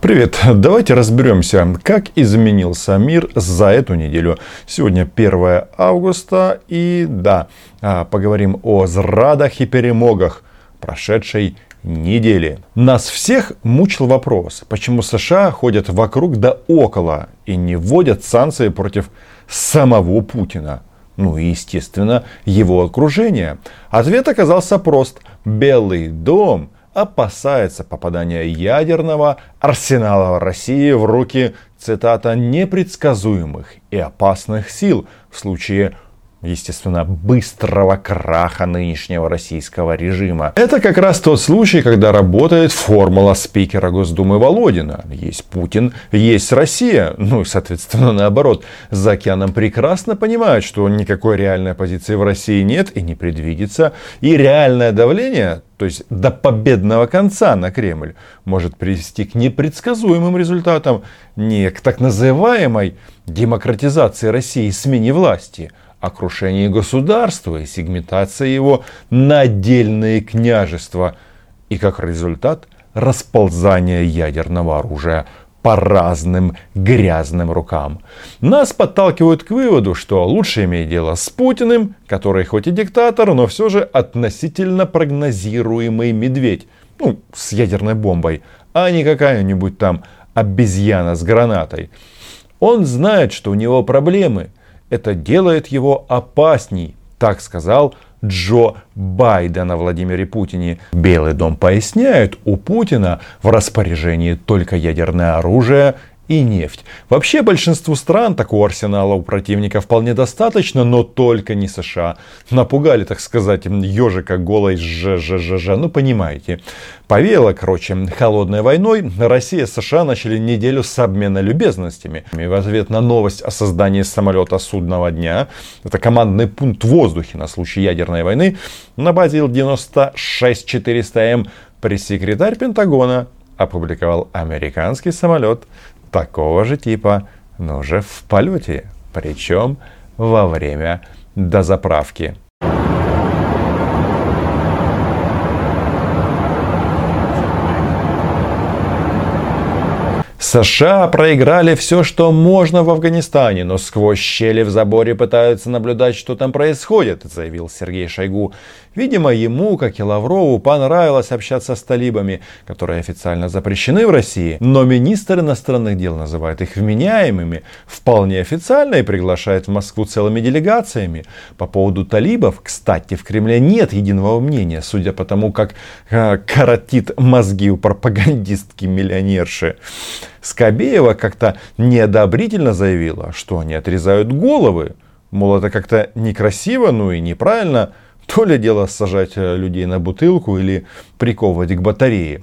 Привет! Давайте разберемся, как изменился мир за эту неделю. Сегодня 1 августа и да, а, поговорим о зрадах и перемогах прошедшей недели. Нас всех мучил вопрос, почему США ходят вокруг да около и не вводят санкции против самого Путина. Ну и, естественно, его окружения. Ответ оказался прост. Белый дом – опасается попадания ядерного арсенала России в руки, цитата, непредсказуемых и опасных сил в случае естественно, быстрого краха нынешнего российского режима. Это как раз тот случай, когда работает формула спикера Госдумы Володина. Есть Путин, есть Россия. Ну и, соответственно, наоборот. За океаном прекрасно понимают, что никакой реальной оппозиции в России нет и не предвидится. И реальное давление, то есть до победного конца на Кремль, может привести к непредсказуемым результатам, не к так называемой демократизации России, смене власти – о крушении государства и сегментации его на отдельные княжества и как результат расползания ядерного оружия по разным грязным рукам. Нас подталкивают к выводу, что лучше иметь дело с Путиным, который хоть и диктатор, но все же относительно прогнозируемый медведь, ну, с ядерной бомбой, а не какая-нибудь там обезьяна с гранатой. Он знает, что у него проблемы, это делает его опасней, так сказал Джо Байден о Владимире Путине. Белый дом поясняет, у Путина в распоряжении только ядерное оружие и нефть. Вообще большинству стран такого арсенала у противника вполне достаточно, но только не США. Напугали, так сказать, ежика голой ж-ж-ж-ж, ну понимаете. Повеяло, короче, холодной войной. Россия и США начали неделю с обмена любезностями. И в ответ на новость о создании самолета судного дня, это командный пункт в воздухе на случай ядерной войны, на базе Ил-96-400М пресс-секретарь Пентагона опубликовал американский самолет такого же типа, но уже в полете, причем во время дозаправки. США проиграли все, что можно в Афганистане, но сквозь щели в заборе пытаются наблюдать, что там происходит, заявил Сергей Шойгу. Видимо, ему, как и Лаврову, понравилось общаться с талибами, которые официально запрещены в России, но министр иностранных дел называет их вменяемыми, вполне официально и приглашает в Москву целыми делегациями. По поводу талибов, кстати, в Кремле нет единого мнения, судя по тому, как э, коротит мозги у пропагандистки-миллионерши. Скобеева как-то неодобрительно заявила, что они отрезают головы. Мол, это как-то некрасиво, ну и неправильно. То ли дело сажать э, людей на бутылку или приковывать к батарее.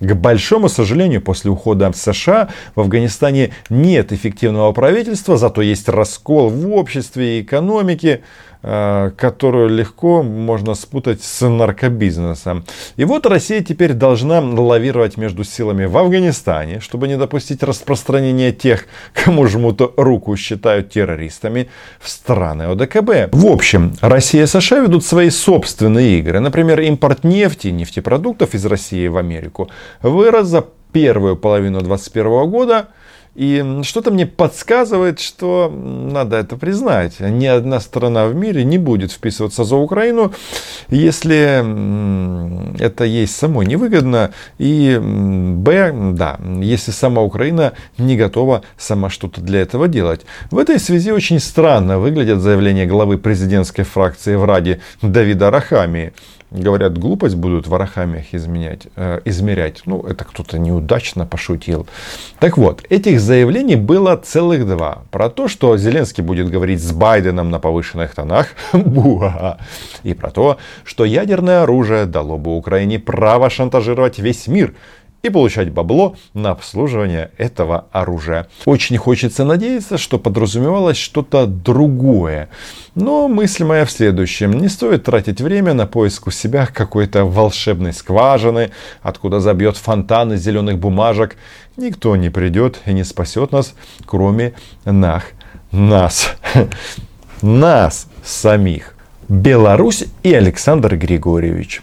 К большому сожалению, после ухода США в Афганистане нет эффективного правительства, зато есть раскол в обществе и экономике. Э, которую легко можно спутать с наркобизнесом. И вот Россия теперь должна лавировать между силами в Афганистане, чтобы не допустить распространения тех, кому жмут руку считают террористами, в страны ОДКБ. В общем, Россия и США ведут свои собственные игры. Например, импорт нефти и нефтепродуктов из России в Америку вырос за первую половину 2021 года и что-то мне подсказывает, что надо это признать. Ни одна страна в мире не будет вписываться за Украину, если это ей самой невыгодно. И Б, да, если сама Украина не готова сама что-то для этого делать. В этой связи очень странно выглядят заявления главы президентской фракции в Раде Давида Рахами говорят, глупость будут в арахамиях изменять, э, измерять. Ну, это кто-то неудачно пошутил. Так вот, этих заявлений было целых два. Про то, что Зеленский будет говорить с Байденом на повышенных тонах. И про то, что ядерное оружие дало бы Украине право шантажировать весь мир и получать бабло на обслуживание этого оружия. Очень хочется надеяться, что подразумевалось что-то другое. Но мысль моя в следующем. Не стоит тратить время на поиск у себя какой-то волшебной скважины, откуда забьет фонтан из зеленых бумажек. Никто не придет и не спасет нас, кроме нах, нас. Нас самих. Беларусь и Александр Григорьевич.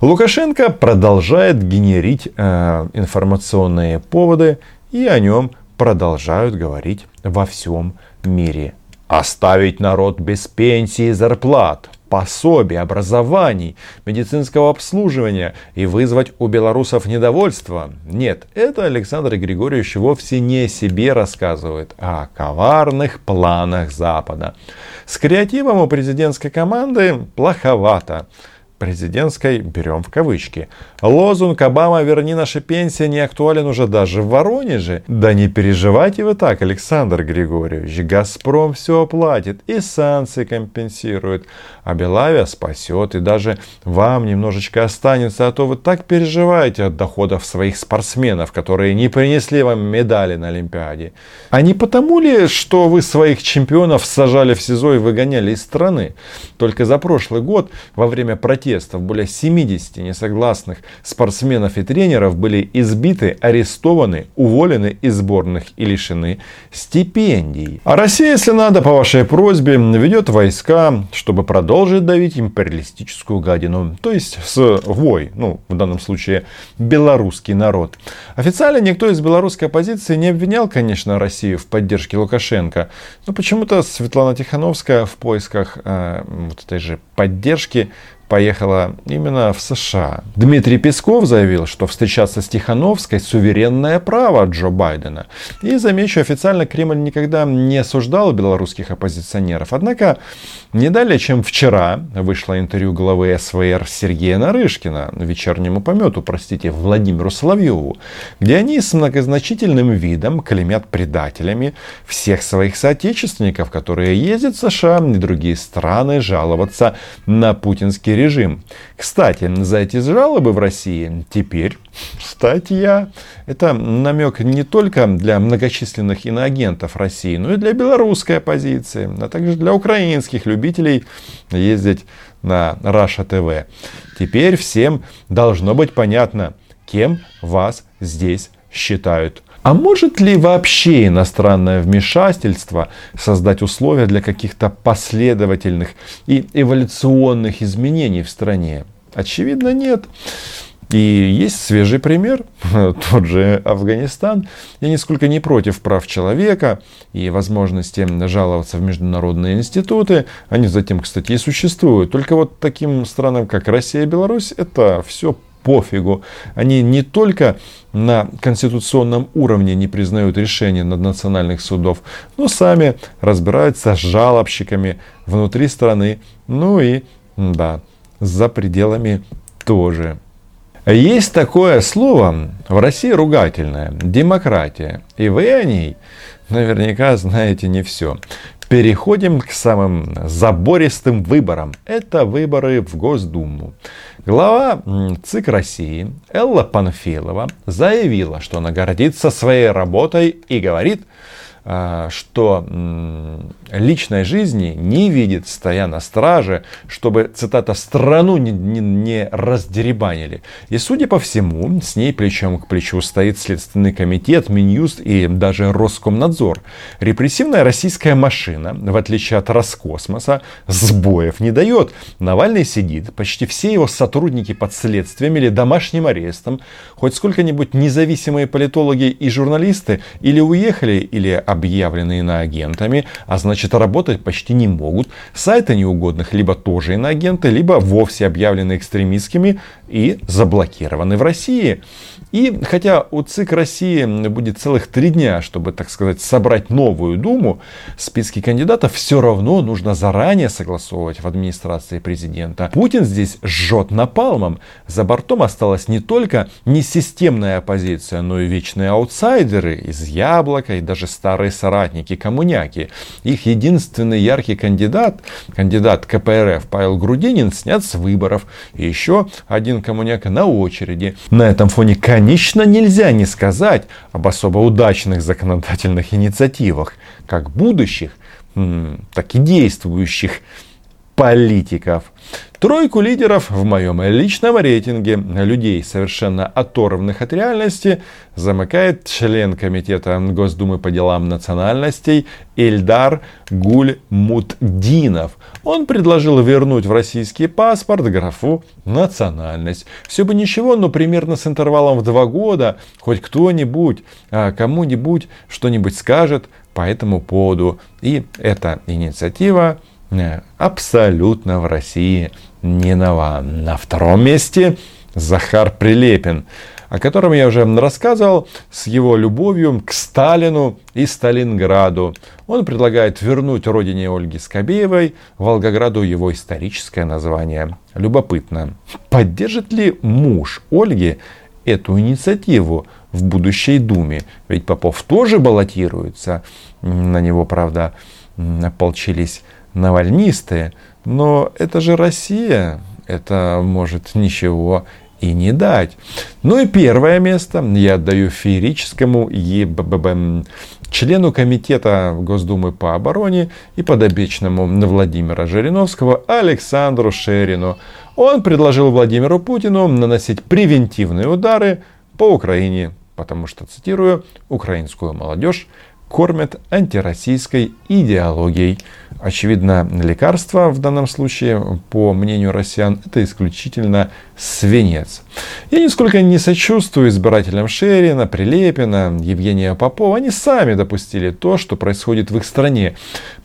Лукашенко продолжает генерить э, информационные поводы и о нем продолжают говорить во всем мире. Оставить народ без пенсии и зарплат, пособий, образований, медицинского обслуживания и вызвать у белорусов недовольство. Нет, это Александр Григорьевич вовсе не себе рассказывает, а о коварных планах Запада. С креативом у президентской команды плоховато президентской берем в кавычки. Лозунг «Обама, верни наши пенсии» не актуален уже даже в Воронеже. Да не переживайте вы так, Александр Григорьевич. «Газпром» все оплатит и санкции компенсирует. А Белавия спасет и даже вам немножечко останется. А то вы так переживаете от доходов своих спортсменов, которые не принесли вам медали на Олимпиаде. А не потому ли, что вы своих чемпионов сажали в СИЗО и выгоняли из страны? Только за прошлый год во время протеста протестов более 70 несогласных спортсменов и тренеров были избиты, арестованы, уволены из сборных и лишены стипендий. А Россия, если надо, по вашей просьбе, ведет войска, чтобы продолжить давить империалистическую гадину. То есть с вой, ну в данном случае белорусский народ. Официально никто из белорусской оппозиции не обвинял, конечно, Россию в поддержке Лукашенко. Но почему-то Светлана Тихановская в поисках э, вот этой же поддержки поехала именно в США. Дмитрий Песков заявил, что встречаться с Тихановской – суверенное право Джо Байдена. И, замечу, официально Кремль никогда не осуждал белорусских оппозиционеров. Однако, не далее, чем вчера, вышло интервью главы СВР Сергея Нарышкина, вечернему помету, простите, Владимиру Соловьеву, где они с многозначительным видом клеймят предателями всех своих соотечественников, которые ездят в США и другие страны жаловаться на путинский режим. Кстати, за эти жалобы в России теперь статья. Это намек не только для многочисленных иноагентов России, но и для белорусской оппозиции, а также для украинских любителей ездить на Раша ТВ. Теперь всем должно быть понятно, кем вас здесь считают а может ли вообще иностранное вмешательство создать условия для каких-то последовательных и эволюционных изменений в стране? Очевидно, нет. И есть свежий пример, тот же Афганистан. Я нисколько не против прав человека и возможности жаловаться в международные институты. Они затем, кстати, и существуют. Только вот таким странам, как Россия и Беларусь, это все пофигу. Они не только на конституционном уровне не признают решения наднациональных судов, но сами разбираются с жалобщиками внутри страны, ну и, да, за пределами тоже. Есть такое слово в России ругательное – демократия. И вы о ней наверняка знаете не все. Переходим к самым забористым выборам. Это выборы в Госдуму. Глава ЦИК России Элла Панфилова заявила, что она гордится своей работой и говорит, что личной жизни не видит, стоя на страже, чтобы, цитата, страну не, не, не раздеребанили. И, судя по всему, с ней плечом к плечу стоит Следственный комитет, Минюст и даже Роскомнадзор. Репрессивная российская машина, в отличие от Роскосмоса, сбоев не дает. Навальный сидит, почти все его сотрудники под следствием или домашним арестом. Хоть сколько-нибудь независимые политологи и журналисты или уехали, или объявлены иноагентами, а значит работать почти не могут. Сайты неугодных либо тоже иноагенты, либо вовсе объявлены экстремистскими и заблокированы в России. И хотя у ЦИК России будет целых три дня, чтобы, так сказать, собрать новую Думу, списки кандидатов все равно нужно заранее согласовывать в администрации президента. Путин здесь жжет напалмом. За бортом осталась не только несистемная оппозиция, но и вечные аутсайдеры из Яблока и даже старые соратники, коммуняки. Их единственный яркий кандидат, кандидат КПРФ Павел Грудинин, снят с выборов. И еще один коммуняка на очереди. На этом фоне, конечно, нельзя не сказать об особо удачных законодательных инициативах, как будущих, так и действующих политиков. Тройку лидеров в моем личном рейтинге людей, совершенно оторванных от реальности, замыкает член Комитета Госдумы по делам национальностей Эльдар Гульмутдинов. Он предложил вернуть в российский паспорт графу «национальность». Все бы ничего, но примерно с интервалом в два года хоть кто-нибудь, а, кому-нибудь что-нибудь скажет по этому поводу. И эта инициатива абсолютно в России не нова. На втором месте Захар Прилепин, о котором я уже рассказывал, с его любовью к Сталину и Сталинграду. Он предлагает вернуть родине Ольги Скобеевой Волгограду его историческое название. Любопытно, поддержит ли муж Ольги эту инициативу в будущей Думе? Ведь Попов тоже баллотируется. На него, правда, ополчились навальнисты. Но это же Россия. Это может ничего и не дать. Ну и первое место я отдаю феерическому ЕББ, члену комитета Госдумы по обороне и подопечному Владимира Жириновского Александру Шерину. Он предложил Владимиру Путину наносить превентивные удары по Украине, потому что, цитирую, украинскую молодежь кормят антироссийской идеологией. Очевидно, лекарство в данном случае, по мнению россиян, это исключительно свинец. Я нисколько не сочувствую избирателям Шерина, Прилепина, Евгения Попова. Они сами допустили то, что происходит в их стране.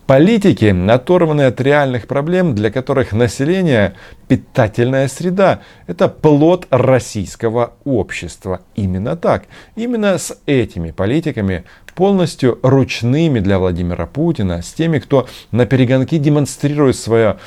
Политики оторваны от реальных проблем, для которых население – питательная среда. Это плод российского общества. Именно так. Именно с этими политиками полностью ручными для Владимира Путина, с теми, кто на перегонки демонстрирует свое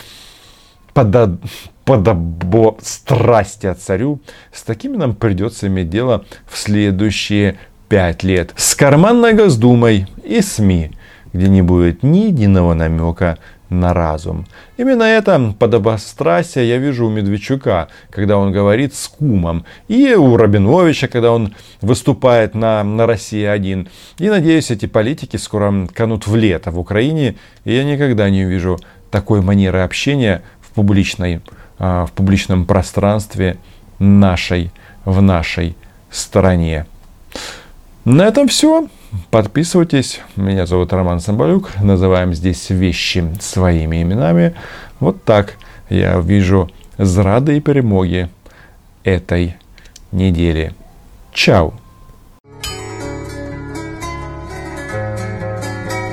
подо... подобострастие царю, с такими нам придется иметь дело в следующие пять лет. С карманной Госдумой и СМИ, где не будет ни единого намека на разум. Именно это подобострастие я вижу у Медведчука, когда он говорит с кумом. И у Рабиновича, когда он выступает на, на России-1. И надеюсь, эти политики скоро канут в лето в Украине. И я никогда не увижу такой манеры общения в, публичной, а, в публичном пространстве нашей, в нашей стране. На этом все. Подписывайтесь. Меня зовут Роман Самбалюк. Называем здесь вещи своими именами. Вот так я вижу зрады и перемоги этой недели. Чао!